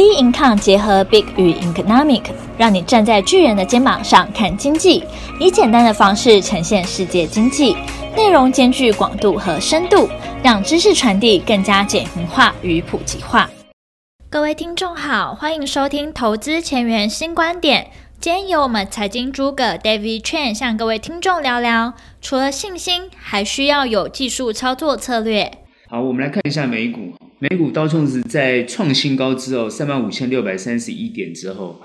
B Income 结合 Big 与 Economic，让你站在巨人的肩膀上看经济，以简单的方式呈现世界经济，内容兼具广度和深度，让知识传递更加简明化与普及化。各位听众好，欢迎收听投资前沿新观点。今天由我们财经诸葛 David Chen 向各位听众聊聊，除了信心，还需要有技术操作策略。好，我们来看一下美股。美股道琼斯在创新高之后，三万五千六百三十一点之后，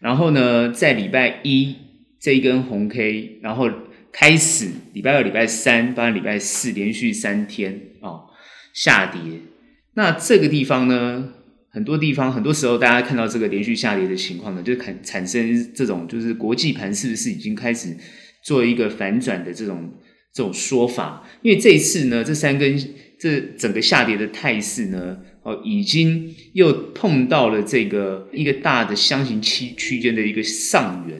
然后呢，在礼拜一这一根红 K，然后开始礼拜二、礼拜三，包括礼拜四连续三天哦下跌。那这个地方呢，很多地方很多时候大家看到这个连续下跌的情况呢，就产产生这种就是国际盘是不是已经开始做一个反转的这种这种说法？因为这一次呢，这三根。这整个下跌的态势呢，哦，已经又碰到了这个一个大的箱型区区间的一个上缘，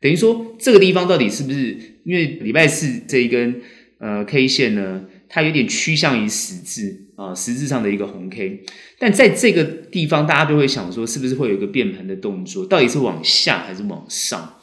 等于说这个地方到底是不是？因为礼拜四这一根呃 K 线呢，它有点趋向于十字啊，十字上的一个红 K，但在这个地方，大家都会想说，是不是会有一个变盘的动作？到底是往下还是往上？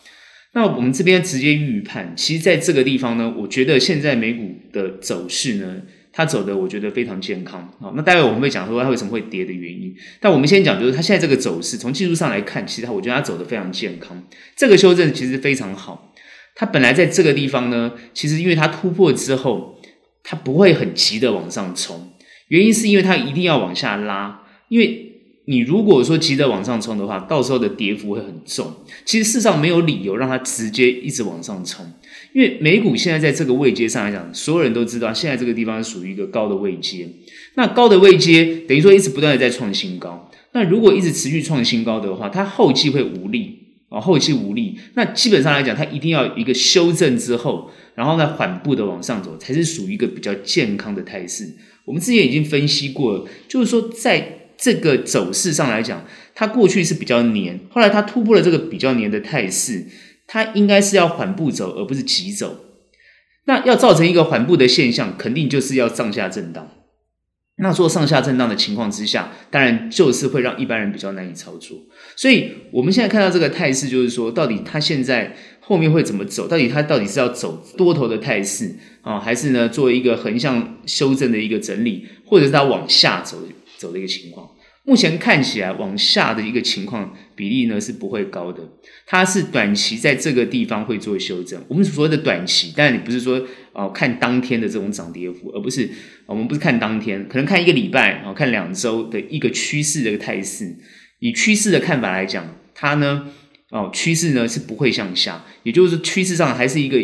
那我们这边直接预判，其实在这个地方呢，我觉得现在美股的走势呢。它走的我觉得非常健康啊，那待会我们会讲说它为什么会跌的原因。但我们先讲，就是它现在这个走势，从技术上来看，其实它我觉得它走的非常健康。这个修正其实非常好。它本来在这个地方呢，其实因为它突破之后，它不会很急的往上冲，原因是因为它一定要往下拉，因为。你如果说急着往上冲的话，到时候的跌幅会很重。其实事实上没有理由让它直接一直往上冲，因为美股现在在这个位阶上来讲，所有人都知道现在这个地方是属于一个高的位阶。那高的位阶等于说一直不断的在创新高。那如果一直持续创新高的话，它后期会无力啊，后期无力。那基本上来讲，它一定要一个修正之后，然后呢缓步的往上走，才是属于一个比较健康的态势。我们之前已经分析过，就是说在。这个走势上来讲，它过去是比较黏，后来它突破了这个比较黏的态势，它应该是要缓步走，而不是急走。那要造成一个缓步的现象，肯定就是要上下震荡。那做上下震荡的情况之下，当然就是会让一般人比较难以操作。所以我们现在看到这个态势，就是说，到底它现在后面会怎么走？到底它到底是要走多头的态势啊，还是呢做一个横向修正的一个整理，或者是它往下走？走的一个情况，目前看起来往下的一个情况比例呢是不会高的，它是短期在这个地方会做修正。我们所谓的短期，当然你不是说哦看当天的这种涨跌幅，而不是我们不是看当天，可能看一个礼拜哦，看两周的一个趋势的一个态势。以趋势的看法来讲，它呢哦趋势呢是不会向下，也就是趋势上还是一个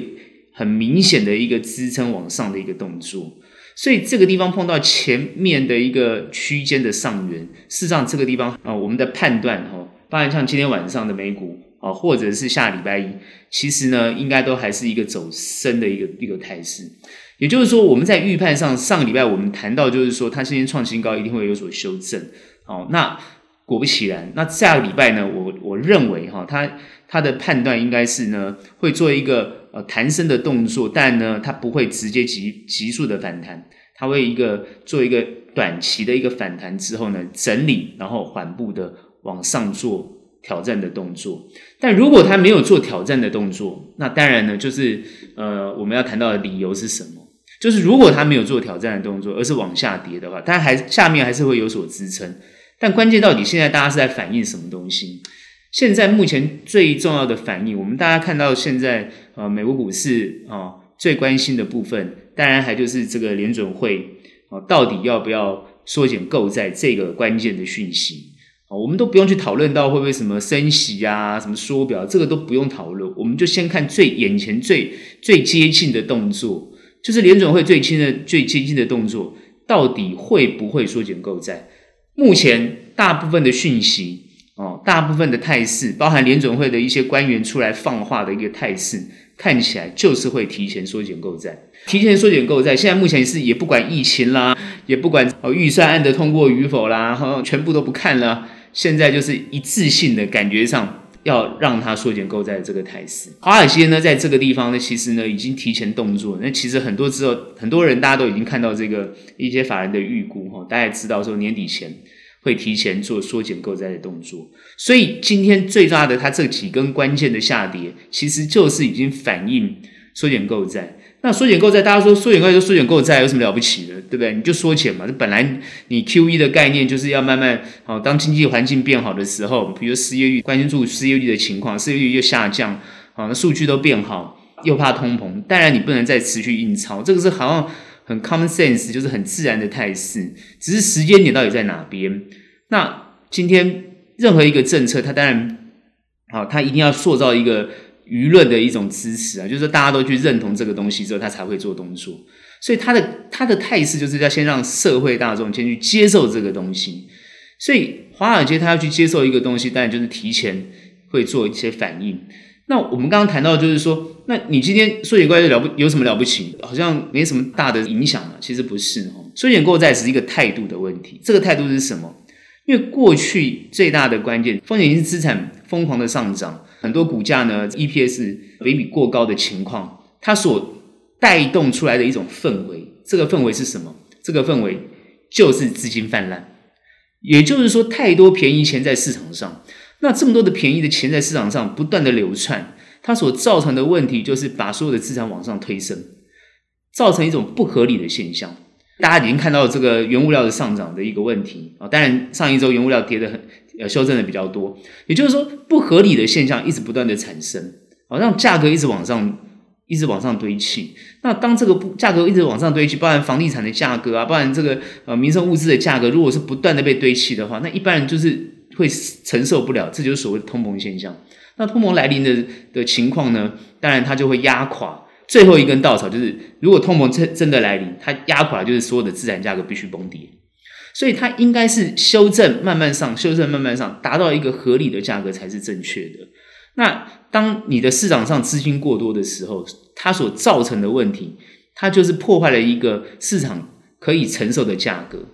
很明显的一个支撑往上的一个动作。所以这个地方碰到前面的一个区间的上缘，事实上这个地方啊，我们的判断哈，当然像今天晚上的美股啊，或者是下礼拜一，其实呢，应该都还是一个走升的一个一个态势。也就是说，我们在预判上，上个礼拜我们谈到就是说，它今天创新高一定会有所修正。好，那果不其然，那下个礼拜呢，我我认为哈，它它的判断应该是呢，会做一个。呃，弹升的动作，但呢，它不会直接急急速的反弹，它会一个做一个短期的一个反弹之后呢，整理，然后缓步的往上做挑战的动作。但如果它没有做挑战的动作，那当然呢，就是呃，我们要谈到的理由是什么？就是如果它没有做挑战的动作，而是往下跌的话，它还下面还是会有所支撑。但关键到底现在大家是在反映什么东西？现在目前最重要的反应，我们大家看到现在呃美国股市啊、最关心的部分，当然还就是这个联准会啊、到底要不要缩减购债这个关键的讯息啊、我们都不用去讨论到会不会什么升息啊，什么缩表，这个都不用讨论，我们就先看最眼前最最接近的动作，就是联准会最近的最接近的动作，到底会不会缩减购债？目前大部分的讯息。哦，大部分的态势，包含联准会的一些官员出来放话的一个态势，看起来就是会提前缩减购债，提前缩减购债。现在目前是也不管疫情啦，也不管哦预算案的通过与否啦，哈，全部都不看了。现在就是一致性的感觉上要让它缩减购债的这个态势。华尔街呢，在这个地方呢，其实呢已经提前动作。那其实很多之后，很多人大家都已经看到这个一些法人的预估哈，大家也知道说年底前。会提前做缩减购债的动作。所以今天最大的它这几根关键的下跌，其实就是已经反映缩减购债。那缩减购债，大家说缩减购债就缩减购债有什么了不起的，对不对？你就缩减嘛。这本来你 QE 的概念就是要慢慢好，当经济环境变好的时候，比如失业率，关注失业率的情况，失业率又下降，好，那数据都变好，又怕通膨，当然你不能再持续印钞，这个是好像很 common sense，就是很自然的态势。只是时间点到底在哪边？那今天任何一个政策，它当然好，它一定要塑造一个。舆论的一种支持啊，就是大家都去认同这个东西之后，它才会做动作。所以它的它的态势就是要先让社会大众先去接受这个东西。所以华尔街它要去接受一个东西，当然就是提前会做一些反应。那我们刚刚谈到就是说，那你今天缩减购债了不有什么了不起？好像没什么大的影响嘛。其实不是哦，缩减购债只是一个态度的问题。这个态度是什么？因为过去最大的关键，风险性资产疯狂的上涨。很多股价呢，EPS 比比过高的情况，它所带动出来的一种氛围，这个氛围是什么？这个氛围就是资金泛滥，也就是说，太多便宜钱在市场上。那这么多的便宜的钱在市场上不断的流窜，它所造成的问题就是把所有的资产往上推升，造成一种不合理的现象。大家已经看到这个原物料的上涨的一个问题啊，当然上一周原物料跌得很。呃，修正的比较多，也就是说，不合理的现象一直不断的产生，好让价格一直往上，一直往上堆砌。那当这个不价格一直往上堆砌，包含房地产的价格啊，包含这个呃民生物资的价格，如果是不断的被堆砌的话，那一般人就是会承受不了，这就是所谓的通膨现象。那通膨来临的的情况呢，当然它就会压垮最后一根稻草，就是如果通膨真真的来临，它压垮就是所有的资产价格必须崩跌。所以它应该是修正慢慢上，修正慢慢上，达到一个合理的价格才是正确的。那当你的市场上资金过多的时候，它所造成的问题，它就是破坏了一个市场可以承受的价格，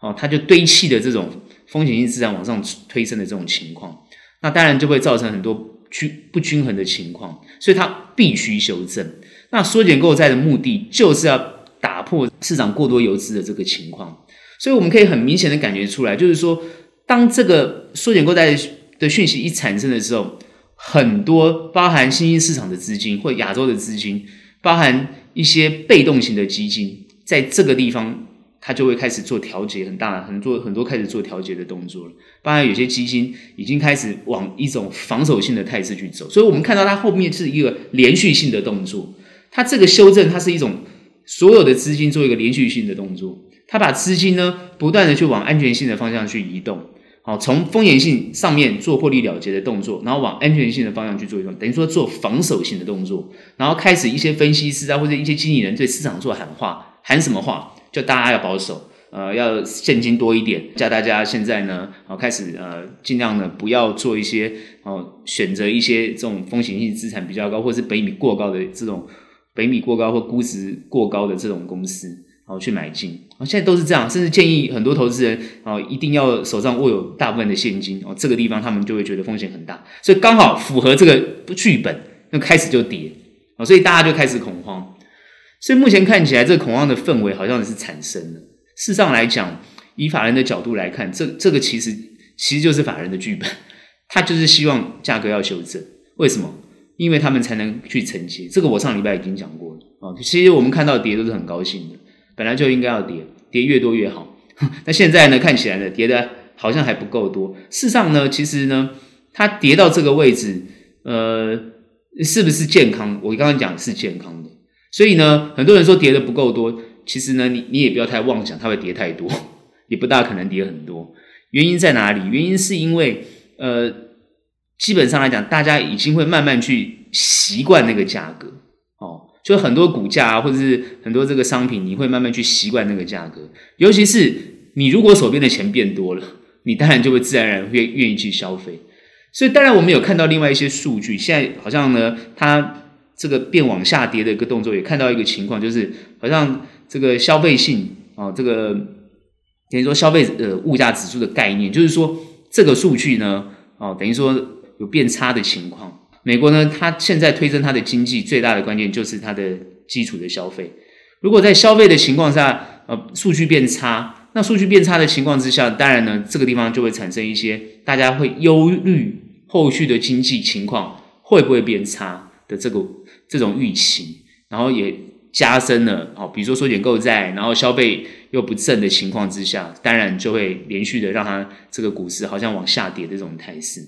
哦，它就堆砌的这种风险性资产往上推升的这种情况，那当然就会造成很多均不均衡的情况，所以它必须修正。那缩减购债的目的就是要打破市场过多游资的这个情况。所以我们可以很明显的感觉出来，就是说，当这个缩减购债的讯息一产生的时候，很多包含新兴市场的资金或亚洲的资金，包含一些被动型的基金，在这个地方，它就会开始做调节，很大很多很多开始做调节的动作了。当然有些基金已经开始往一种防守性的态势去走，所以我们看到它后面是一个连续性的动作，它这个修正，它是一种所有的资金做一个连续性的动作。它把资金呢，不断的去往安全性的方向去移动，好，从风险性上面做获利了结的动作，然后往安全性的方向去做移动，等于说做防守性的动作，然后开始一些分析师啊或者一些经理人对市场做喊话，喊什么话？就大家要保守，呃，要现金多一点，叫大家现在呢，好开始呃尽量呢不要做一些哦选择一些这种风险性资产比较高或是北米过高的这种北米过高或估值过高的这种公司。好，去买进啊！现在都是这样，甚至建议很多投资人啊，一定要手上握有大部分的现金哦。这个地方他们就会觉得风险很大，所以刚好符合这个剧本，那开始就跌哦，所以大家就开始恐慌。所以目前看起来，这个恐慌的氛围好像是产生了。事实上来讲，以法人的角度来看，这这个其实其实就是法人的剧本，他就是希望价格要修正。为什么？因为他们才能去承接。这个我上礼拜已经讲过了啊。其实我们看到跌都是很高兴的。本来就应该要跌，跌越多越好。那现在呢？看起来呢，跌的好像还不够多。事实上呢，其实呢，它跌到这个位置，呃，是不是健康？我刚刚讲是健康的。所以呢，很多人说跌的不够多，其实呢，你你也不要太妄想它会跌太多，也不大可能跌很多。原因在哪里？原因是因为，呃，基本上来讲，大家已经会慢慢去习惯那个价格哦。就很多股价啊，或者是很多这个商品，你会慢慢去习惯那个价格。尤其是你如果手边的钱变多了，你当然就会自然而然会愿意去消费。所以，当然我们有看到另外一些数据，现在好像呢，它这个变往下跌的一个动作，也看到一个情况，就是好像这个消费性啊，这个等于说消费呃物价指数的概念，就是说这个数据呢，哦，等于说有变差的情况。美国呢，它现在推升它的经济最大的关键就是它的基础的消费。如果在消费的情况下，呃，数据变差，那数据变差的情况之下，当然呢，这个地方就会产生一些大家会忧虑后续的经济情况会不会变差的这个这种预期，然后也加深了哦，比如说缩减购债，然后消费又不振的情况之下，当然就会连续的让它这个股市好像往下跌的这种态势。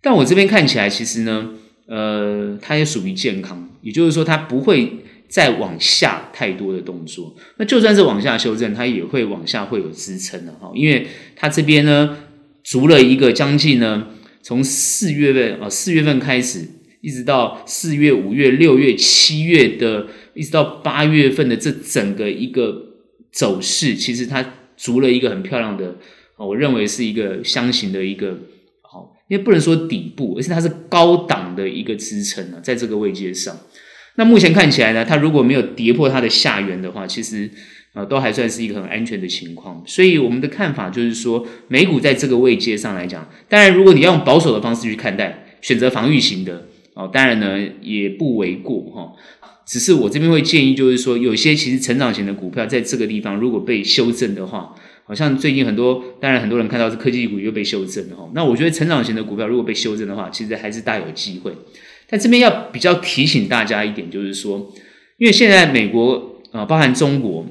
但我这边看起来，其实呢，呃，它也属于健康，也就是说，它不会。再往下太多的动作，那就算是往下修正，它也会往下会有支撑的哈，因为它这边呢，足了一个将近呢，从四月份啊，四月份开始，一直到四月、五月、六月、七月的，一直到八月份的这整个一个走势，其实它足了一个很漂亮的，我认为是一个箱型的一个好，因为不能说底部，而是它是高档的一个支撑啊，在这个位阶上。那目前看起来呢，它如果没有跌破它的下缘的话，其实呃都还算是一个很安全的情况。所以我们的看法就是说，美股在这个位阶上来讲，当然如果你要用保守的方式去看待，选择防御型的哦，当然呢也不为过哈。只是我这边会建议，就是说有些其实成长型的股票在这个地方如果被修正的话，好像最近很多，当然很多人看到是科技股又被修正了哈。那我觉得成长型的股票如果被修正的话，其实还是大有机会。但这边要比较提醒大家一点，就是说，因为现在美国啊，包含中国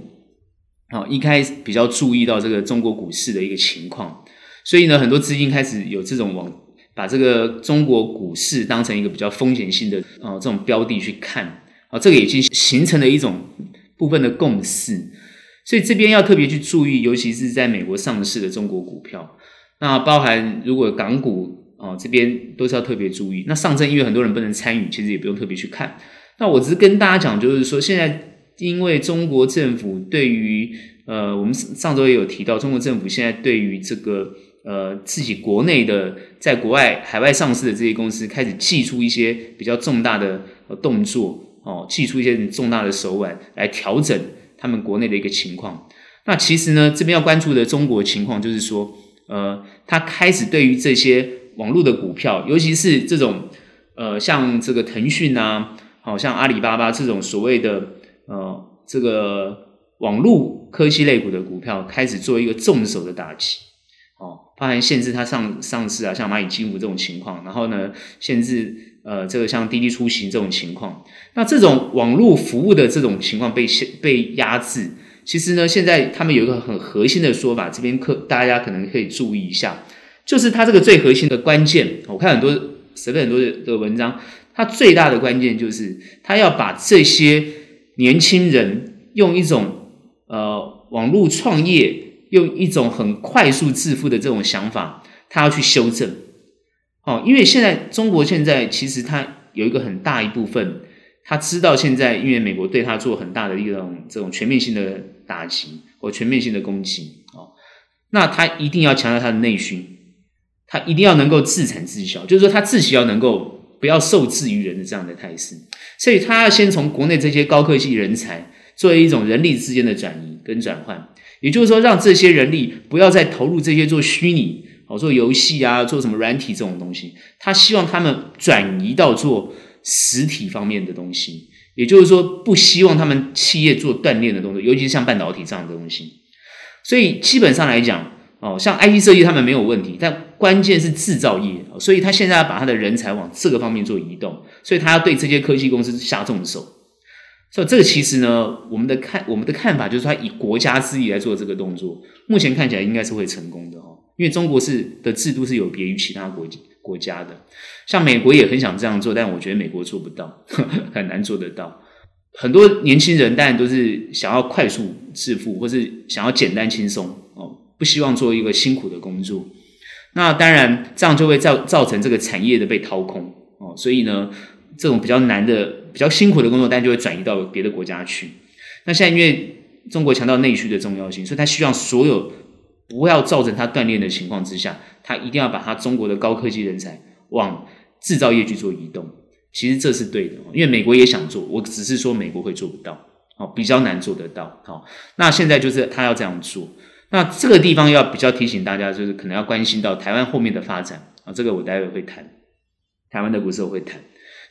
啊，一开始比较注意到这个中国股市的一个情况，所以呢，很多资金开始有这种往把这个中国股市当成一个比较风险性的啊这种标的去看啊，这个已经形成了一种部分的共识，所以这边要特别去注意，尤其是在美国上市的中国股票，那包含如果港股。啊，这边都是要特别注意。那上证因为很多人不能参与，其实也不用特别去看。那我只是跟大家讲，就是说现在因为中国政府对于呃，我们上周也有提到，中国政府现在对于这个呃自己国内的在国外海外上市的这些公司，开始祭出一些比较重大的动作哦，祭出一些重大的手腕来调整他们国内的一个情况。那其实呢，这边要关注的中国情况，就是说呃，他开始对于这些。网络的股票，尤其是这种，呃，像这个腾讯啊，好像阿里巴巴这种所谓的，呃，这个网络科技类股的股票，开始做一个重手的打击，包含限制它上上市啊，像蚂蚁金服这种情况，然后呢，限制呃，这个像滴滴出行这种情况，那这种网络服务的这种情况被限被压制，其实呢，现在他们有一个很核心的说法，这边可大家可能可以注意一下。就是它这个最核心的关键，我看很多随便很多的文章，它最大的关键就是它要把这些年轻人用一种呃网络创业，用一种很快速致富的这种想法，他要去修正。哦，因为现在中国现在其实他有一个很大一部分，他知道现在因为美国对他做很大的一种这种全面性的打击或全面性的攻击哦，那他一定要强调他的内需。他一定要能够自产自销，就是说他自己要能够不要受制于人的这样的态势，所以他要先从国内这些高科技人才作为一种人力之间的转移跟转换，也就是说让这些人力不要再投入这些做虚拟哦做游戏啊做什么软体这种东西，他希望他们转移到做实体方面的东西，也就是说不希望他们企业做锻炼的东西，尤其是像半导体这样的东西，所以基本上来讲。哦，像 IT 设计他们没有问题，但关键是制造业，所以他现在要把他的人才往这个方面做移动，所以他要对这些科技公司下重手。所以这个其实呢，我们的看我们的看法就是他以国家之力来做这个动作，目前看起来应该是会成功的哦，因为中国是的制度是有别于其他国国家的，像美国也很想这样做，但我觉得美国做不到，呵 呵很难做得到。很多年轻人当然都是想要快速致富，或是想要简单轻松哦。不希望做一个辛苦的工作，那当然这样就会造造成这个产业的被掏空哦，所以呢，这种比较难的、比较辛苦的工作，但就会转移到别的国家去。那现在因为中国强调内需的重要性，所以他希望所有不要造成他锻炼的情况之下，他一定要把他中国的高科技人才往制造业去做移动。其实这是对的，因为美国也想做，我只是说美国会做不到，哦，比较难做得到。好，那现在就是他要这样做。那这个地方要比较提醒大家，就是可能要关心到台湾后面的发展啊，这个我待会会谈。台湾的股市我会谈，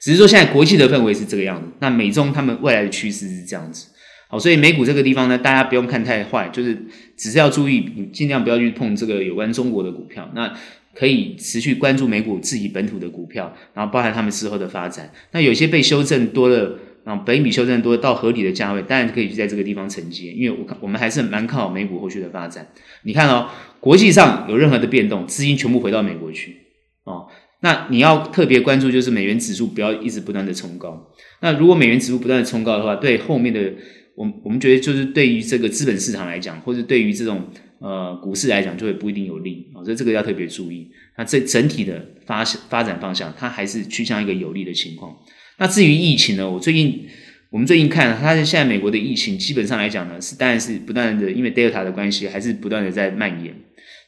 只是说现在国际的氛围是这个样子，那美中他们未来的趋势是这样子。好，所以美股这个地方呢，大家不用看太坏，就是只是要注意，你尽量不要去碰这个有关中国的股票。那可以持续关注美股自己本土的股票，然后包含他们之后的发展。那有些被修正多了，啊，本比修正多到合理的价位，当然可以去在这个地方承接，因为我看我们还是蛮看好美股后续的发展。你看哦，国际上有任何的变动，资金全部回到美国去，哦。那你要特别关注，就是美元指数不要一直不断的冲高。那如果美元指数不断的冲高的话，对后面的我我们觉得就是对于这个资本市场来讲，或者对于这种呃股市来讲，就会不一定有利啊。所以这个要特别注意。那这整体的发发展方向，它还是趋向一个有利的情况。那至于疫情呢，我最近我们最近看，它现在美国的疫情基本上来讲呢，是当然是不断的，因为 Delta 的关系，还是不断的在蔓延。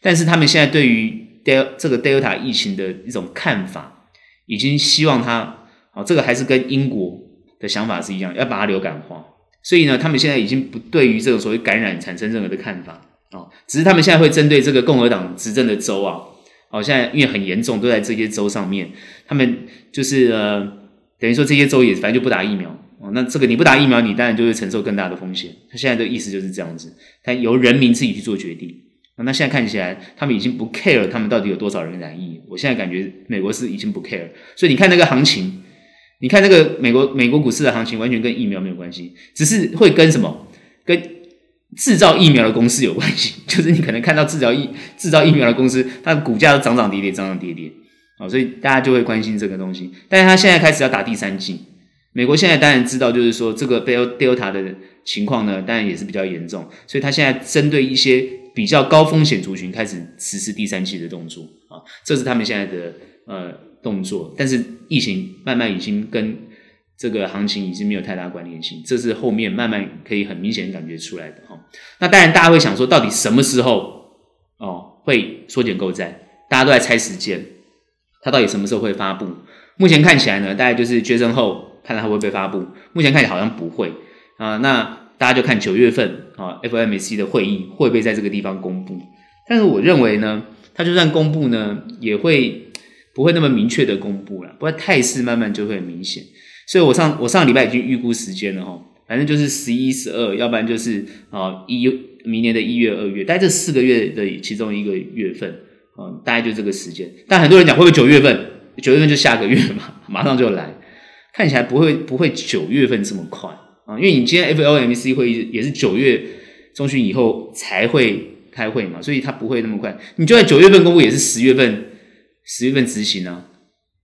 但是他们现在对于对这个 Delta 疫情的一种看法，已经希望它，好，这个还是跟英国的想法是一样，要把它流感化。所以呢，他们现在已经不对于这种所谓感染产生任何的看法啊，只是他们现在会针对这个共和党执政的州啊，好，现在因为很严重，都在这些州上面，他们就是呃，等于说这些州也反正就不打疫苗啊，那这个你不打疫苗，你当然就会承受更大的风险。他现在的意思就是这样子，他由人民自己去做决定。那现在看起来，他们已经不 care 他们到底有多少人染疫。我现在感觉美国是已经不 care，所以你看那个行情，你看那个美国美国股市的行情，完全跟疫苗没有关系，只是会跟什么跟制造疫苗的公司有关系。就是你可能看到制造疫制造疫苗的公司，它的股价都涨涨跌跌，涨涨跌跌啊，所以大家就会关心这个东西。但是他现在开始要打第三剂，美国现在当然知道，就是说这个 Delta 的情况呢，当然也是比较严重，所以他现在针对一些。比较高风险族群开始实施第三期的动作啊，这是他们现在的呃动作。但是疫情慢慢已经跟这个行情已经没有太大关联性，这是后面慢慢可以很明显感觉出来的哈。那当然大家会想说，到底什么时候哦会缩减购债？大家都在猜时间，它到底什么时候会发布？目前看起来呢，大概就是决胜后看它会不会被发布。目前看起来好像不会啊。那大家就看九月份啊，FOMC 的会议会不会在这个地方公布？但是我认为呢，它就算公布呢，也会不会那么明确的公布了，不过态势慢慢就会很明显。所以我上我上礼拜已经预估时间了哈，反正就是十一、十二，要不然就是啊一明年的一月、二月，大概这四个月的其中一个月份啊，大概就这个时间。但很多人讲会不会九月份？九月份就下个月嘛，马上就来，看起来不会不会九月份这么快。啊，因为你今天 FOMC 会议也是九月中旬以后才会开会嘛，所以它不会那么快。你就在九月份公布，也是十月份，十月份执行啊。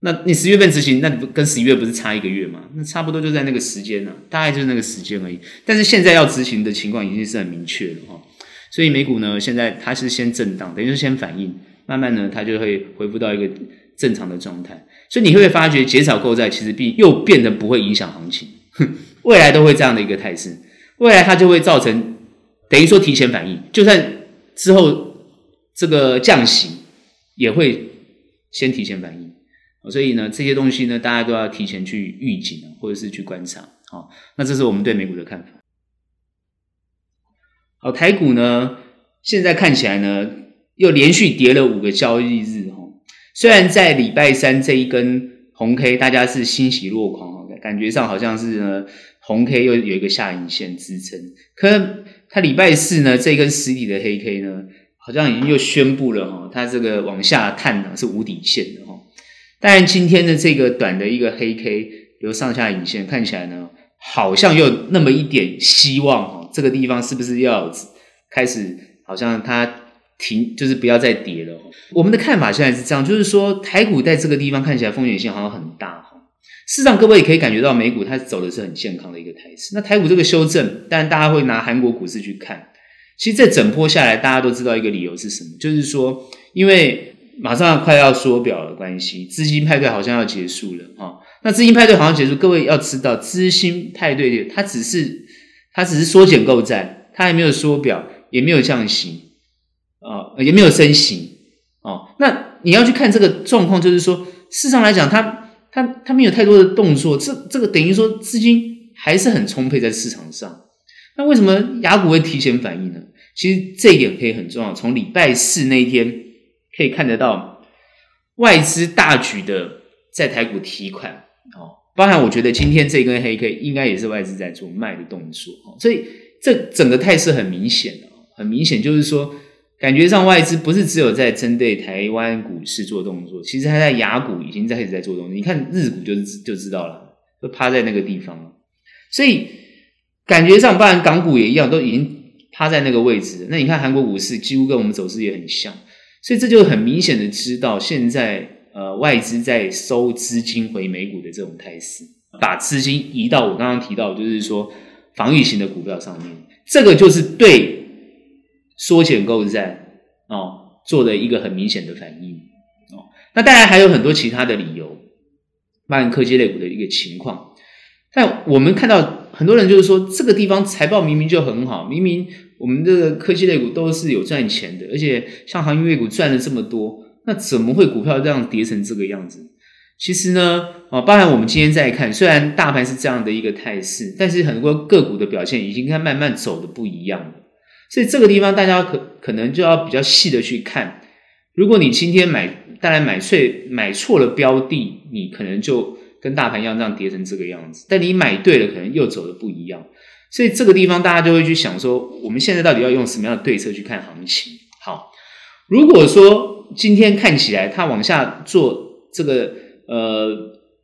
那你十月份执行，那跟十一月不是差一个月吗？那差不多就在那个时间呢，大概就是那个时间而已。但是现在要执行的情况已经是很明确了哈。所以美股呢，现在它是先震荡，等于是先反应，慢慢呢，它就会恢复到一个正常的状态。所以你会发觉减少购债其实并又变得不会影响行情？哼 未来都会这样的一个态势，未来它就会造成等于说提前反应，就算之后这个降息也会先提前反应，所以呢，这些东西呢，大家都要提前去预警或者是去观察。好，那这是我们对美股的看法。好，台股呢，现在看起来呢，又连续跌了五个交易日哈，虽然在礼拜三这一根红 K，大家是欣喜若狂，感觉上好像是呢。红 K 又有一个下影线支撑，可它礼拜四呢，这根实体的黑 K 呢，好像已经又宣布了哈，它这个往下探呢是无底线的哈。当然今天的这个短的一个黑 K 由上下影线看起来呢，好像又那么一点希望哈，这个地方是不是要开始好像它停，就是不要再跌了？我们的看法现在是这样，就是说台股在这个地方看起来风险性好像很大。事实上，各位也可以感觉到美股它走的是很健康的一个态势。那台股这个修正，当然大家会拿韩国股市去看。其实这整波下来，大家都知道一个理由是什么，就是说，因为马上快要缩表的关系，资金派对好像要结束了啊。那资金派对好像结束，各位要知道，资金派对它只是它只是缩减购债，它还没有缩表，也没有降息啊，也没有升息哦。那你要去看这个状况，就是说，事实上来讲，它。他他没有太多的动作，这这个等于说资金还是很充沛在市场上。那为什么雅股会提前反应呢？其实这一点可以很重要。从礼拜四那一天可以看得到，外资大举的在台股提款哦，包含我觉得今天这根黑 K 应该也是外资在做卖的动作哦，所以这整个态势很明显的，很明显就是说，感觉上外资不是只有在针对台湾股市做动作，其实它在亚股已经在开始在做动作。你看日股就就知道了，都趴在那个地方。所以感觉上，包含港股也一样，都已经趴在那个位置。那你看韩国股市几乎跟我们走势也很像，所以这就很明显的知道现在。呃，外资在收资金回美股的这种态势，把资金移到我刚刚提到，就是说防御型的股票上面，这个就是对缩减购债哦做的一个很明显的反应哦。那当然还有很多其他的理由，包含科技类股的一个情况。但我们看到很多人就是说，这个地方财报明明就很好，明明我们这个科技类股都是有赚钱的，而且像航运类股赚了这么多。那怎么会股票这样跌成这个样子？其实呢，啊，包含我们今天再看，虽然大盘是这样的一个态势，但是很多个股的表现已经跟它慢慢走的不一样了。所以这个地方大家可可能就要比较细的去看。如果你今天买，当然买错买错了标的，你可能就跟大盘一样这样跌成这个样子。但你买对了，可能又走的不一样。所以这个地方大家就会去想说，我们现在到底要用什么样的对策去看行情？好，如果说。今天看起来，它往下做这个呃，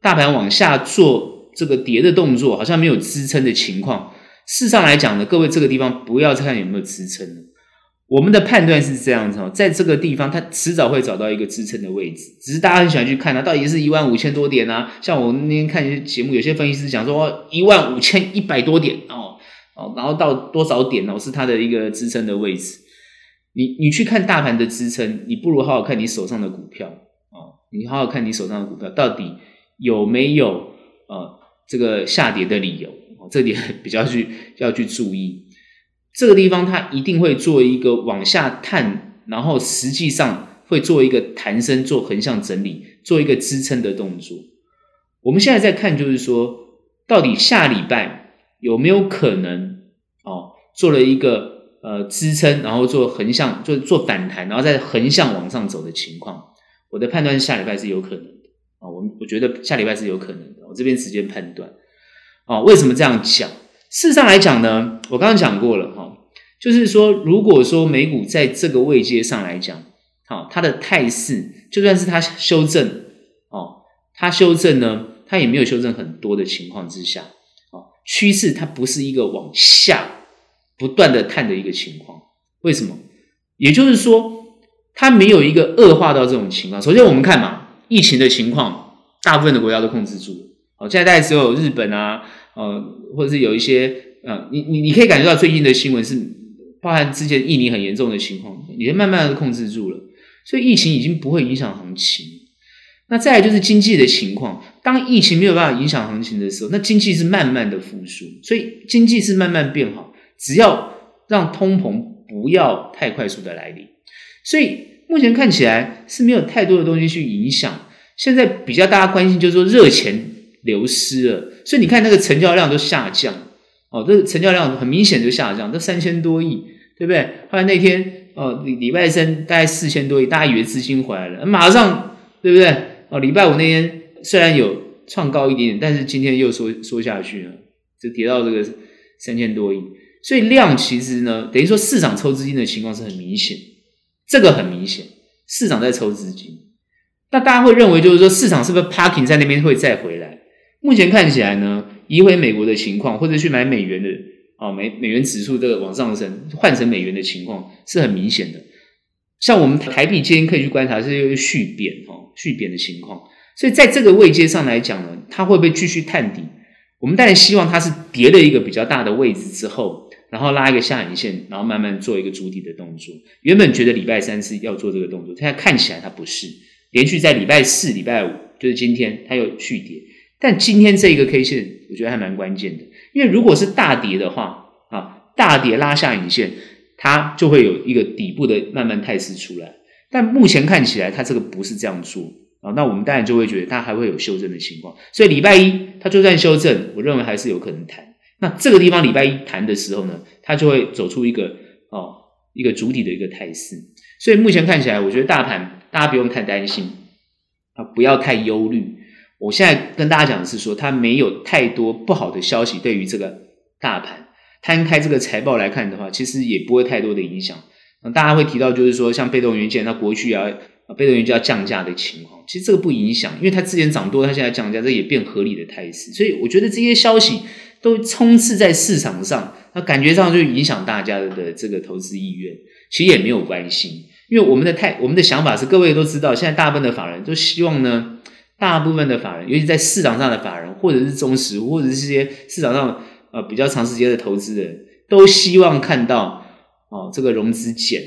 大盘往下做这个跌的动作，好像没有支撑的情况。事实上来讲呢，各位这个地方不要再看有没有支撑了。我们的判断是这样子哦，在这个地方它迟早会找到一个支撑的位置，只是大家很喜欢去看它到底是一万五千多点啊。像我那天看一些节目，有些分析师讲说一万五千一百多点哦哦，然后到多少点呢？是它的一个支撑的位置。你你去看大盘的支撑，你不如好好看你手上的股票啊！你好好看你手上的股票，到底有没有呃这个下跌的理由？这点 比较去要去注意。这个地方它一定会做一个往下探，然后实际上会做一个弹升，做横向整理，做一个支撑的动作。我们现在在看，就是说到底下礼拜有没有可能哦做了一个。呃，支撑，然后做横向，就做反弹，然后再横向往上走的情况，我的判断下礼拜是有可能的啊。我我觉得下礼拜是有可能的。我这边直接判断啊，为什么这样讲？事实上来讲呢，我刚刚讲过了哈，就是说，如果说美股在这个位阶上来讲，好，它的态势，就算是它修正哦，它修正呢，它也没有修正很多的情况之下，哦，趋势它不是一个往下。不断的探的一个情况，为什么？也就是说，它没有一个恶化到这种情况。首先，我们看嘛，疫情的情况，大部分的国家都控制住了。好，现在大概只有日本啊，呃，或者是有一些，呃，你你你可以感觉到最近的新闻是，包含之前印尼很严重的情况，也慢慢的控制住了。所以疫情已经不会影响行情。那再来就是经济的情况，当疫情没有办法影响行情的时候，那经济是慢慢的复苏，所以经济是慢慢变好。只要让通膨不要太快速的来临，所以目前看起来是没有太多的东西去影响。现在比较大家关心就是说热钱流失了，所以你看那个成交量都下降哦，这个成交量很明显就下降，都三千多亿，对不对？后来那天哦，礼礼拜三大概四千多亿，大家以为资金回来了，马上对不对？哦，礼拜五那天虽然有创高一点点，但是今天又缩缩下去了，就跌到这个三千多亿。所以量其实呢，等于说市场抽资金的情况是很明显，这个很明显，市场在抽资金。那大家会认为就是说市场是不是 parking 在那边会再回来？目前看起来呢，移回美国的情况，或者去买美元的啊美美元指数这个往上升，换成美元的情况是很明显的。像我们台币今天可以去观察是一个续贬哦，续贬的情况。所以在这个位阶上来讲呢，它会不会继续探底？我们当然希望它是跌了一个比较大的位置之后。然后拉一个下影线，然后慢慢做一个筑底的动作。原本觉得礼拜三是要做这个动作，现在看起来它不是。连续在礼拜四、礼拜五，就是今天它又续跌。但今天这一个 K 线，我觉得还蛮关键的，因为如果是大跌的话，啊，大跌拉下影线，它就会有一个底部的慢慢态势出来。但目前看起来，它这个不是这样做啊，那我们当然就会觉得它还会有修正的情况。所以礼拜一它就算修正，我认为还是有可能弹。那这个地方礼拜一弹的时候呢，它就会走出一个哦一个主体的一个态势，所以目前看起来，我觉得大盘大家不用太担心啊，不要太忧虑。我现在跟大家讲的是说，它没有太多不好的消息对于这个大盘摊开这个财报来看的话，其实也不会太多的影响。大家会提到就是说，像被动元件，那国巨啊，被动元件要降价的情况，其实这个不影响，因为它之前涨多，它现在降价，这也变合理的态势。所以我觉得这些消息都充斥在市场上，那感觉上就影响大家的这个投资意愿。其实也没有关系，因为我们的态，我们的想法是，各位都知道，现在大部分的法人都希望呢，大部分的法人，尤其在市场上的法人，或者是中实户，或者是这些市场上呃比较长时间的投资人，都希望看到哦这个融资减，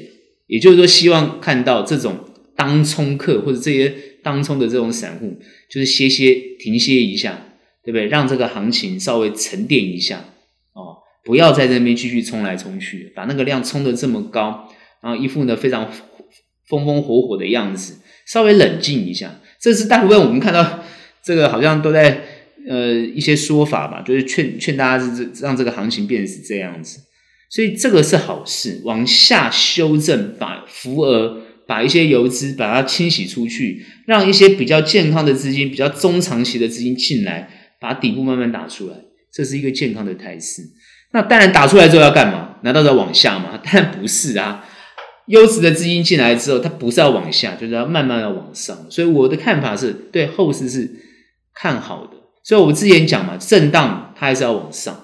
也就是说，希望看到这种当冲客或者这些当冲的这种散户，就是歇歇停歇一下，对不对？让这个行情稍微沉淀一下哦，不要在这边继续冲来冲去，把那个量冲得这么高。然后一副呢非常风风火火的样子，稍微冷静一下，这是大部分我们看到这个好像都在呃一些说法吧，就是劝劝大家是让这个行情变成是这样子，所以这个是好事，往下修正，把浮额，把一些游资把它清洗出去，让一些比较健康的资金、比较中长期的资金进来，把底部慢慢打出来，这是一个健康的态势。那当然打出来之后要干嘛？难道要往下吗？当然不是啊。优质的资金进来之后，它不是要往下，就是要慢慢的往上。所以我的看法是对后市是看好的。所以我之前讲嘛，震荡它还是要往上。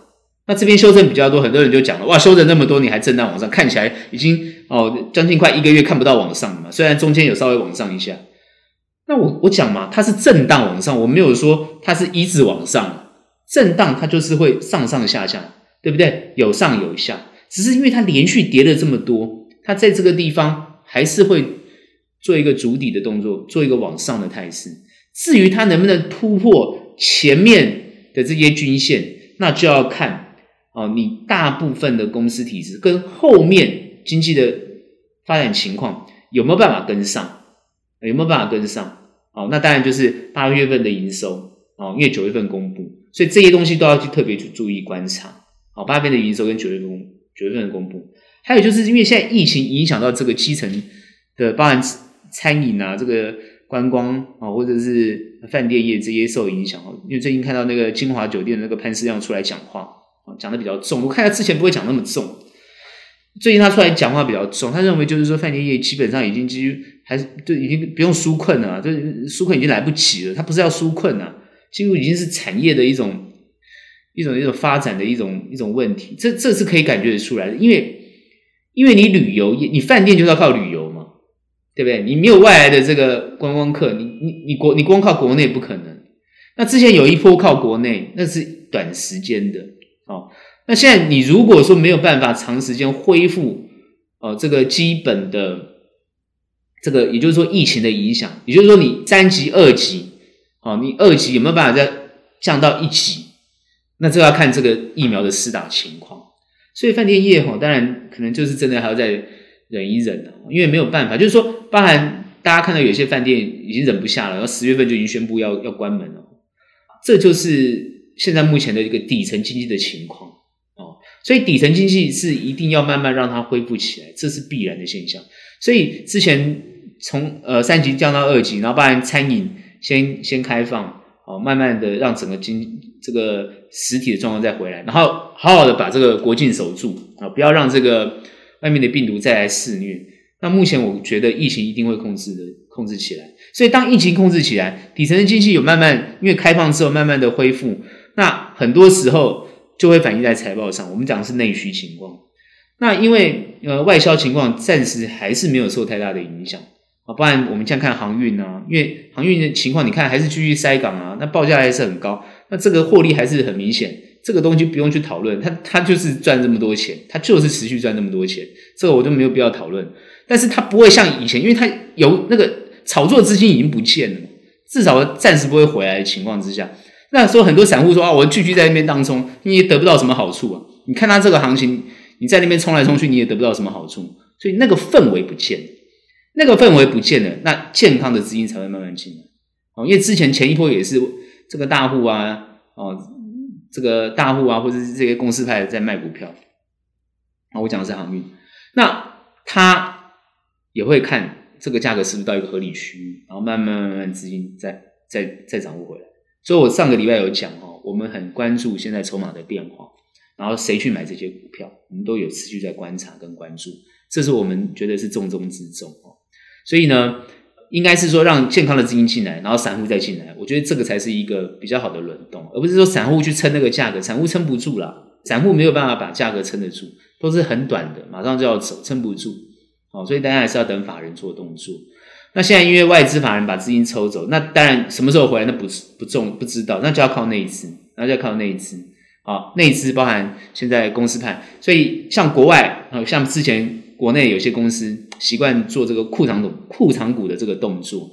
那这边修正比较多，很多人就讲了，哇，修正那么多，你还震荡往上，看起来已经哦将近快一个月看不到往上了嘛。虽然中间有稍微往上一下，那我我讲嘛，它是震荡往上，我没有说它是一直往上。震荡它就是会上上下下，对不对？有上有下，只是因为它连续跌了这么多。它在这个地方还是会做一个筑底的动作，做一个往上的态势。至于它能不能突破前面的这些均线，那就要看哦，你大部分的公司体制跟后面经济的发展情况有没有办法跟上，有没有办法跟上？哦，那当然就是八月份的营收哦，因为九月份公布，所以这些东西都要去特别去注意观察。好，八月份的营收跟九月份九月份的公布。还有就是因为现在疫情影响到这个基层的，包含餐饮啊，这个观光啊，或者是饭店业这些受影响。因为最近看到那个金华酒店那个潘思亮出来讲话啊，讲的比较重。我看他之前不会讲那么重，最近他出来讲话比较重。他认为就是说饭店业基本上已经基于还是就已经不用纾困了，就纾困已经来不及了。他不是要纾困啊，几乎已经是产业的一种一种一种发展的一种一种问题。这这是可以感觉得出来的，因为。因为你旅游业，你饭店就是要靠旅游嘛，对不对？你没有外来的这个观光客，你你你国你光靠国内不可能。那之前有一波靠国内，那是短时间的哦。那现在你如果说没有办法长时间恢复哦，这个基本的这个，也就是说疫情的影响，也就是说你三级、二级，哦，你二级有没有办法再降到一级？那这要看这个疫苗的施打情况。所以饭店业哈，当然可能就是真的还要再忍一忍了，因为没有办法，就是说，包含大家看到有些饭店已经忍不下了，然后十月份就已经宣布要要关门了，这就是现在目前的一个底层经济的情况哦。所以底层经济是一定要慢慢让它恢复起来，这是必然的现象。所以之前从呃三级降到二级，然后包含餐饮先先开放，哦，慢慢的让整个经这个实体的状况再回来，然后。好好的把这个国境守住啊，不要让这个外面的病毒再来肆虐。那目前我觉得疫情一定会控制的，控制起来。所以当疫情控制起来，底层的经济有慢慢因为开放之后慢慢的恢复，那很多时候就会反映在财报上。我们讲的是内需情况。那因为呃外销情况暂时还是没有受太大的影响啊，不然我们这样看航运啊，因为航运的情况你看还是继续塞港啊，那报价还是很高，那这个获利还是很明显。这个东西不用去讨论，它它就是赚这么多钱，它就是持续赚那么多钱，这个我就没有必要讨论。但是它不会像以前，因为它有那个炒作资金已经不见了，至少暂时不会回来的情况之下，那时候很多散户说啊，我继续在那边当冲，你也得不到什么好处啊。你看它这个行情，你在那边冲来冲去，你也得不到什么好处，所以那个氛围不见了，那个氛围不见了，那健康的资金才会慢慢进来。哦，因为之前前一波也是这个大户啊，哦。这个大户啊，或者是这些公司派在卖股票，啊，我讲的是航运，那他也会看这个价格是不是到一个合理区域，然后慢慢慢慢资金再再再掌握回来。所以我上个礼拜有讲哦，我们很关注现在筹码的变化，然后谁去买这些股票，我们都有持续在观察跟关注，这是我们觉得是重中之重哦。所以呢，应该是说让健康的资金进来，然后散户再进来，我觉得这个才是一个比较好的轮动，而不是说散户去撑那个价格，散户撑不住啦，散户没有办法把价格撑得住，都是很短的，马上就要走，撑不住。哦，所以大家还是要等法人做动作。那现在因为外资法人把资金抽走，那当然什么时候回来那不是不重不知道，那就要靠内资，那就要靠内资。好，内资包含现在公司派，所以像国外啊，像之前国内有些公司习惯做这个库藏股、库藏股的这个动作。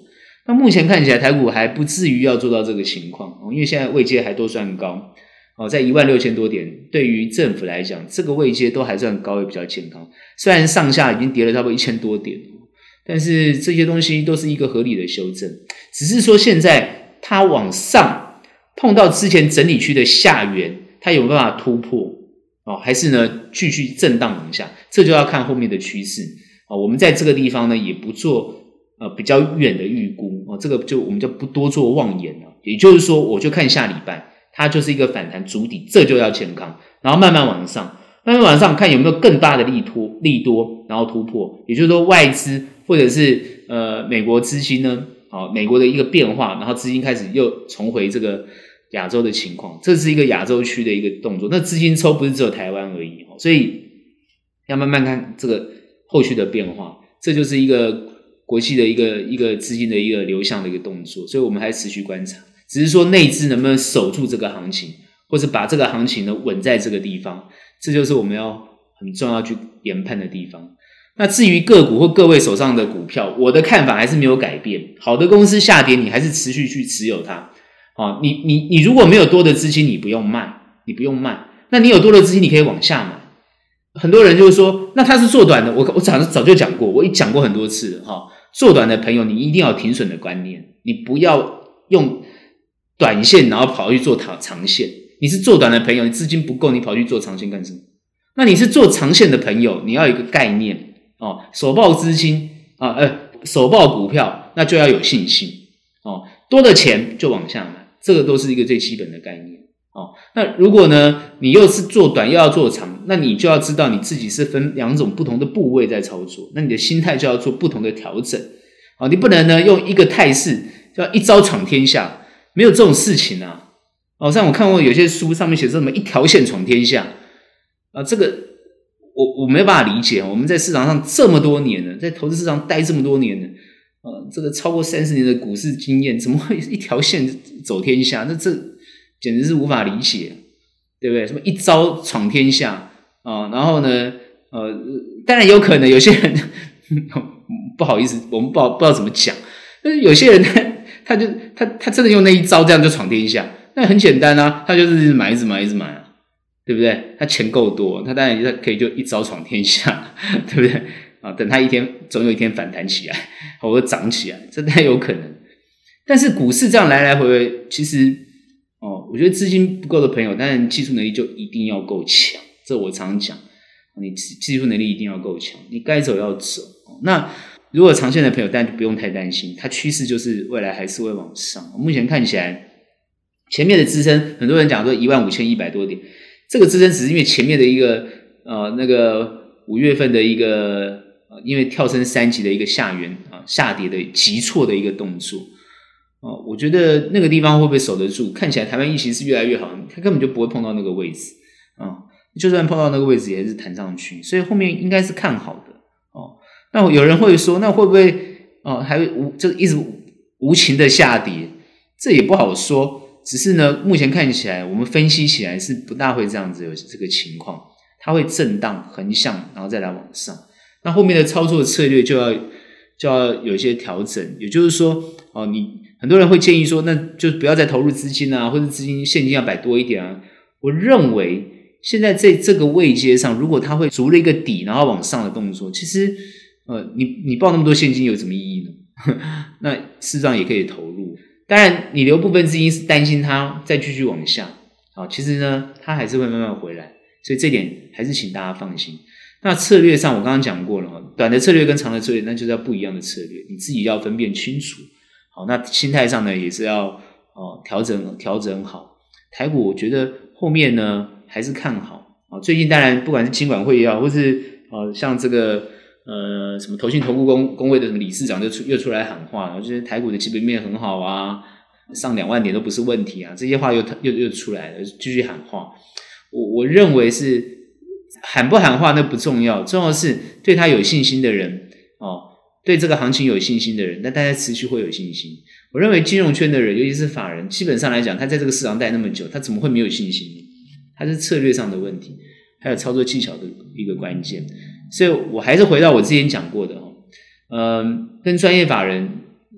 那目前看起来台股还不至于要做到这个情况，因为现在位阶还都算高。哦，在一万六千多点，对于政府来讲，这个位阶都还算高，也比较健康。虽然上下已经跌了差不多一千多点，但是这些东西都是一个合理的修正。只是说现在它往上碰到之前整理区的下缘，它有没有办法突破？哦，还是呢继续震荡往下？这就要看后面的趋势。哦，我们在这个地方呢也不做呃比较远的预估。哦，这个就我们就不多做妄言了。也就是说，我就看下礼拜。它就是一个反弹筑底，这就要健康，然后慢慢往上，慢慢往上看有没有更大的利托，利多，然后突破。也就是说，外资或者是呃美国资金呢，啊，美国的一个变化，然后资金开始又重回这个亚洲的情况，这是一个亚洲区的一个动作。那资金抽不是只有台湾而已，所以要慢慢看这个后续的变化，这就是一个国际的一个一个资金的一个流向的一个动作，所以我们还持续观察。只是说内资能不能守住这个行情，或是把这个行情呢稳在这个地方，这就是我们要很重要去研判的地方。那至于个股或各位手上的股票，我的看法还是没有改变。好的公司下跌，你还是持续去持有它。啊，你你你如果没有多的资金，你不用卖，你不用卖。那你有多的资金，你可以往下买。很多人就是说，那他是做短的，我我早早就讲过，我已讲过很多次哈。做短的朋友，你一定要停损的观念，你不要用。短线，然后跑去做长长线。你是做短的朋友，你资金不够，你跑去做长线干什么？那你是做长线的朋友，你要有一个概念哦，手抱资金啊，呃，手抱股票，那就要有信心哦。多的钱就往下买，这个都是一个最基本的概念哦。那如果呢，你又是做短又要做长，那你就要知道你自己是分两种不同的部位在操作，那你的心态就要做不同的调整啊。你不能呢用一个态势叫一招闯天下。没有这种事情啊！哦，像我看过有些书上面写什么一条线闯天下啊，这个我我没办法理解。我们在市场上这么多年了，在投资市场待这么多年了，啊，这个超过三十年的股市经验，怎么会一条线走天下？那这简直是无法理解，对不对？什么一招闯天下啊？然后呢，呃，当然有可能有些人 不好意思，我们不好不知道怎么讲，但是有些人他。他就他他真的用那一招这样就闯天下，那很简单啊，他就是买一直买一直买啊，对不对？他钱够多，他当然他可以就一招闯天下，对不对？啊，等他一天总有一天反弹起来，或者涨起来，这太有可能。但是股市这样来来回回，其实哦，我觉得资金不够的朋友，当然技术能力就一定要够强。这我常讲，你技术能力一定要够强，你该走要走。那。如果长线的朋友，但就不用太担心，它趋势就是未来还是会往上。目前看起来，前面的支撑，很多人讲说一万五千一百多点，这个支撑只是因为前面的一个呃那个五月份的一个呃因为跳升三级的一个下缘啊下跌的急挫的一个动作哦，我觉得那个地方会不会守得住？看起来台湾疫情是越来越好，它根本就不会碰到那个位置啊，就算碰到那个位置也是弹上去，所以后面应该是看好的哦。那有人会说，那会不会哦，还会无就一直无情的下跌？这也不好说。只是呢，目前看起来，我们分析起来是不大会这样子有这个情况，它会震荡横向，然后再来往上。那后面的操作策略就要就要有一些调整。也就是说，哦，你很多人会建议说，那就不要再投入资金啊，或者资金现金要摆多一点啊。我认为现在在这个位阶上，如果它会足了一个底，然后往上的动作，其实。呃，你你抱那么多现金有什么意义呢？那事实上也可以投入，当然你留部分资金是担心它再继续往下啊。其实呢，它还是会慢慢回来，所以这点还是请大家放心。那策略上我刚刚讲过了，短的策略跟长的策略，那就是要不一样的策略，你自己要分辨清楚。好，那心态上呢，也是要哦调整调整好。台股我觉得后面呢还是看好啊。最近当然不管是金管会也好，或是呃像这个呃什么投信投顾公公会的什么理事长就出又出来喊话，然后就是台股的基本面很好啊，上两万点都不是问题啊，这些话又又又出来了，继续喊话。我我认为是喊不喊话那不重要，重要是对他有信心的人哦。对这个行情有信心的人，那大家持续会有信心。我认为金融圈的人，尤其是法人，基本上来讲，他在这个市场待那么久，他怎么会没有信心呢？它是策略上的问题，还有操作技巧的一个关键。所以我还是回到我之前讲过的哦，嗯，跟专业法人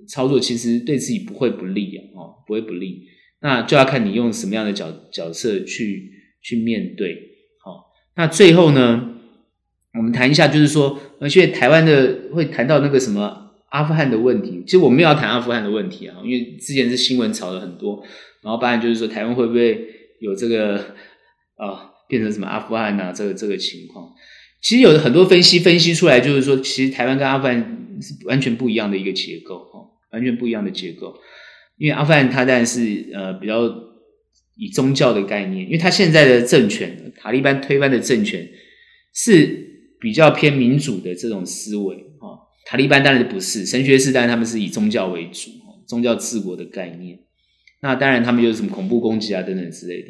操作，其实对自己不会不利啊，哦，不会不利。那就要看你用什么样的角角色去去面对。好，那最后呢？我们谈一下，就是说，而且台湾的会谈到那个什么阿富汗的问题。其实我们没有要谈阿富汗的问题啊，因为之前是新闻炒了很多，然后当然就是说台湾会不会有这个啊、变成什么阿富汗啊这个这个情况。其实有很多分析分析出来，就是说其实台湾跟阿富汗是完全不一样的一个结构哦，完全不一样的结构。因为阿富汗它当然是呃比较以宗教的概念，因为它现在的政权塔利班推翻的政权是。比较偏民主的这种思维，哈，塔利班当然不是，神学士当然他们是以宗教为主，宗教治国的概念。那当然他们就是什么恐怖攻击啊等等之类的。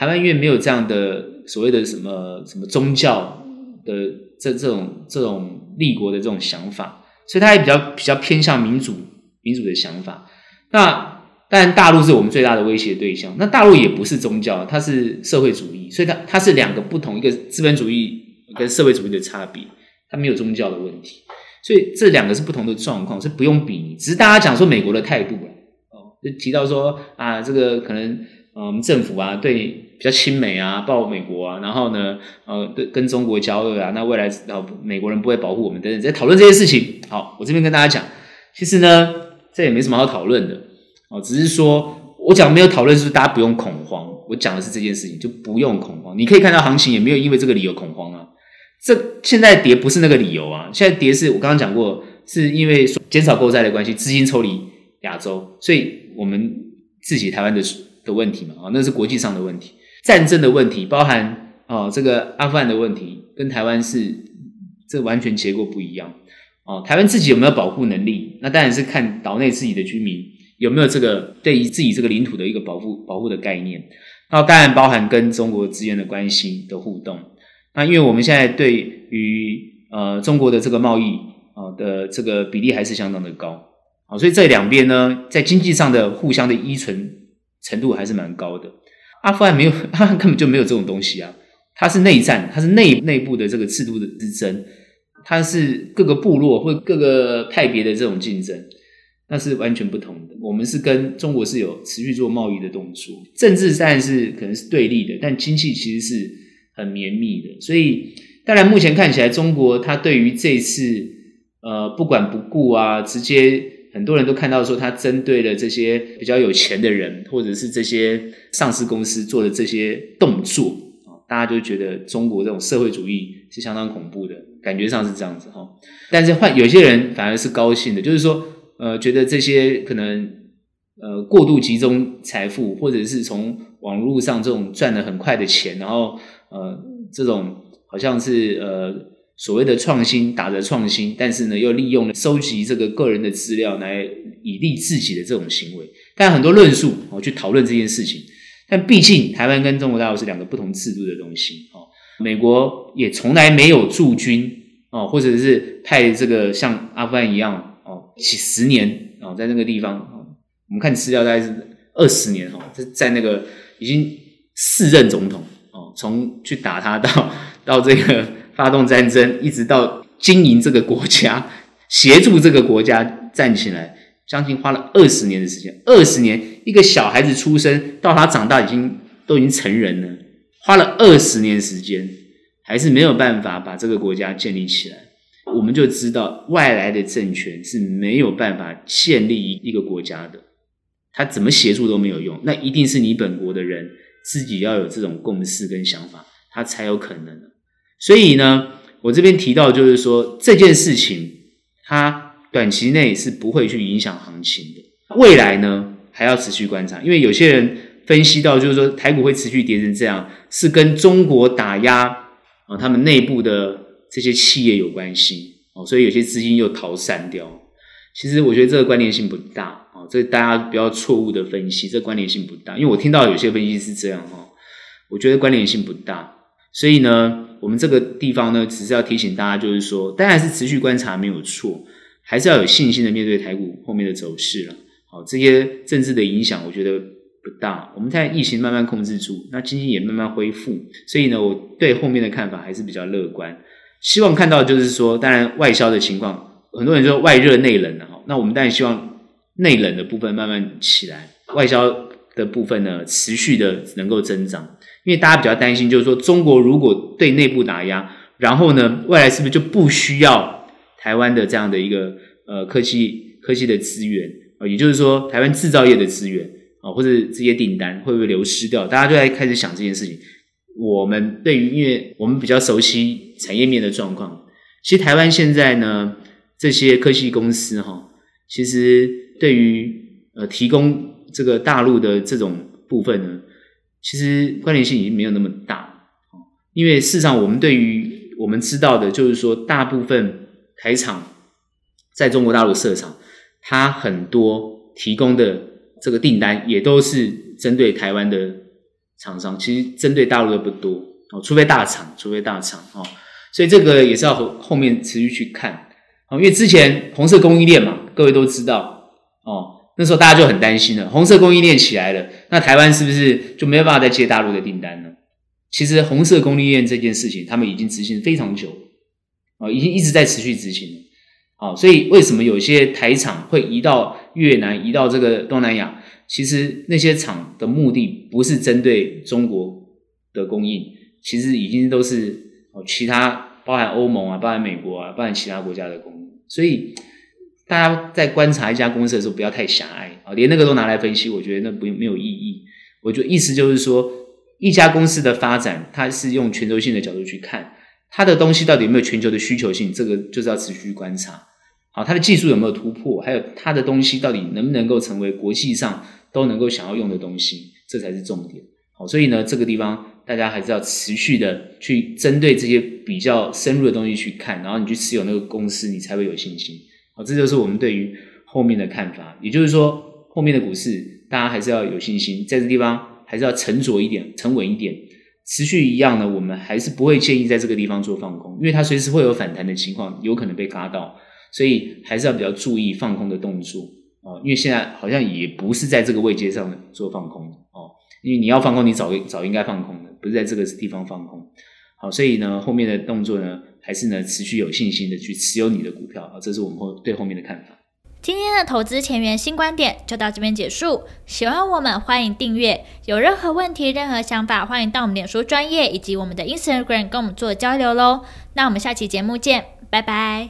台湾因为没有这样的所谓的什么什么宗教的这这种这种立国的这种想法，所以他也比较比较偏向民主民主的想法。那当然大陆是我们最大的威胁对象。那大陆也不是宗教，它是社会主义，所以它它是两个不同，一个资本主义。跟社会主义的差别，它没有宗教的问题，所以这两个是不同的状况，是不用比。只是大家讲说美国的态度了，哦，就提到说啊，这个可能呃，我们政府啊，对比较亲美啊，抱美国啊，然后呢，呃，对跟中国交恶啊，那未来啊，美国人不会保护我们等等，在讨论这些事情。好，我这边跟大家讲，其实呢，这也没什么好讨论的，哦，只是说我讲没有讨论，是不是大家不用恐慌？我讲的是这件事情，就不用恐慌。你可以看到行情也没有因为这个理由恐慌啊。这现在跌不是那个理由啊，现在跌是我刚刚讲过，是因为减少购债的关系，资金抽离亚洲，所以我们自己台湾的的问题嘛，啊，那是国际上的问题，战争的问题，包含啊这个阿富汗的问题，跟台湾是这完全结构不一样，哦，台湾自己有没有保护能力？那当然是看岛内自己的居民有没有这个对于自己这个领土的一个保护保护的概念，那当然包含跟中国之间的关系的互动。那因为我们现在对于呃中国的这个贸易啊的这个比例还是相当的高，啊，所以这两边呢在经济上的互相的依存程度还是蛮高的。阿富汗没有，阿富汗根本就没有这种东西啊，它是内战，它是内内部的这个制度的之争，它是各个部落或各个派别的这种竞争，那是完全不同的。我们是跟中国是有持续做贸易的动作，政治上是可能是对立的，但经济其实是。很绵密的，所以当然目前看起来，中国它对于这次呃不管不顾啊，直接很多人都看到说，他针对了这些比较有钱的人，或者是这些上市公司做的这些动作啊，大家就觉得中国这种社会主义是相当恐怖的，感觉上是这样子哈。但是换有些人反而是高兴的，就是说呃觉得这些可能呃过度集中财富，或者是从网络上这种赚了很快的钱，然后。呃，这种好像是呃所谓的创新，打着创新，但是呢又利用了收集这个个人的资料来以利自己的这种行为，但很多论述哦去讨论这件事情。但毕竟台湾跟中国大陆是两个不同制度的东西哦，美国也从来没有驻军哦，或者是派这个像阿富汗一样哦几十年哦在那个地方哦，我们看资料大概是二十年哦，在在那个已经四任总统哦。从去打他到 到这个发动战争，一直到经营这个国家，协助这个国家站起来，将近花了二十年的时间。二十年，一个小孩子出生到他长大，已经都已经成人了，花了二十年时间，还是没有办法把这个国家建立起来。我们就知道，外来的政权是没有办法建立一个国家的，他怎么协助都没有用，那一定是你本国的人。自己要有这种共识跟想法，他才有可能。所以呢，我这边提到就是说，这件事情它短期内是不会去影响行情的。未来呢，还要持续观察，因为有些人分析到，就是说台股会持续跌成这样，是跟中国打压啊他们内部的这些企业有关系哦，所以有些资金又逃散掉。其实我觉得这个关联性不大哦，这大家不要错误的分析，这关联性不大，因为我听到有些分析是这样哦，我觉得关联性不大，所以呢，我们这个地方呢，只是要提醒大家，就是说，当然是持续观察没有错，还是要有信心的面对台股后面的走势了。好，这些政治的影响，我觉得不大。我们现在疫情慢慢控制住，那经济也慢慢恢复，所以呢，我对后面的看法还是比较乐观。希望看到就是说，当然外销的情况，很多人说外热内冷了哈，那我们当然希望内冷的部分慢慢起来，外销的部分呢持续的能够增长。因为大家比较担心，就是说中国如果对内部打压，然后呢，未来是不是就不需要台湾的这样的一个呃科技科技的资源啊？也就是说，台湾制造业的资源啊，或者这些订单会不会流失掉？大家就在开始想这件事情。我们对于，因为我们比较熟悉产业面的状况，其实台湾现在呢，这些科技公司哈，其实对于呃提供这个大陆的这种部分呢，其实关联性已经没有那么大。因为事实上，我们对于我们知道的，就是说，大部分台厂在中国大陆设厂。它很多提供的这个订单也都是针对台湾的厂商，其实针对大陆的不多哦，除非大厂，除非大厂哦，所以这个也是要后后面持续去看哦，因为之前红色供应链嘛，各位都知道哦，那时候大家就很担心了，红色供应链起来了，那台湾是不是就没有办法再接大陆的订单呢？其实红色供应链这件事情，他们已经执行非常久啊，已经一直在持续执行了。好，所以为什么有些台厂会移到越南、移到这个东南亚？其实那些厂的目的不是针对中国的供应，其实已经都是哦其他包含欧盟啊、包含美国啊、包含其他国家的供应。所以大家在观察一家公司的时候，不要太狭隘啊，连那个都拿来分析，我觉得那不没有意义。我觉得意思就是说，一家公司的发展，它是用全球性的角度去看，它的东西到底有没有全球的需求性，这个就是要持续观察。好，它的技术有没有突破？还有它的东西到底能不能够成为国际上都能够想要用的东西？这才是重点。好，所以呢，这个地方大家还是要持续的去针对这些比较深入的东西去看，然后你去持有那个公司，你才会有信心。好，这就是我们对于后面的看法。也就是说，后面的股市大家还是要有信心，在这地方还是要沉着一点、沉稳一点。持续一样呢，我们还是不会建议在这个地方做放空，因为它随时会有反弹的情况，有可能被嘎到。所以还是要比较注意放空的动作哦，因为现在好像也不是在这个位阶上做放空哦，因为你要放空，你早早应该放空的，不是在这个地方放空。好，所以呢，后面的动作呢，还是呢持续有信心的去持有你的股票啊，这是我们后对后面的看法。今天的投资前沿新观点就到这边结束，喜欢我们欢迎订阅，有任何问题、任何想法，欢迎到我们脸书专业以及我们的 Instagram 跟我们做交流喽。那我们下期节目见，拜拜。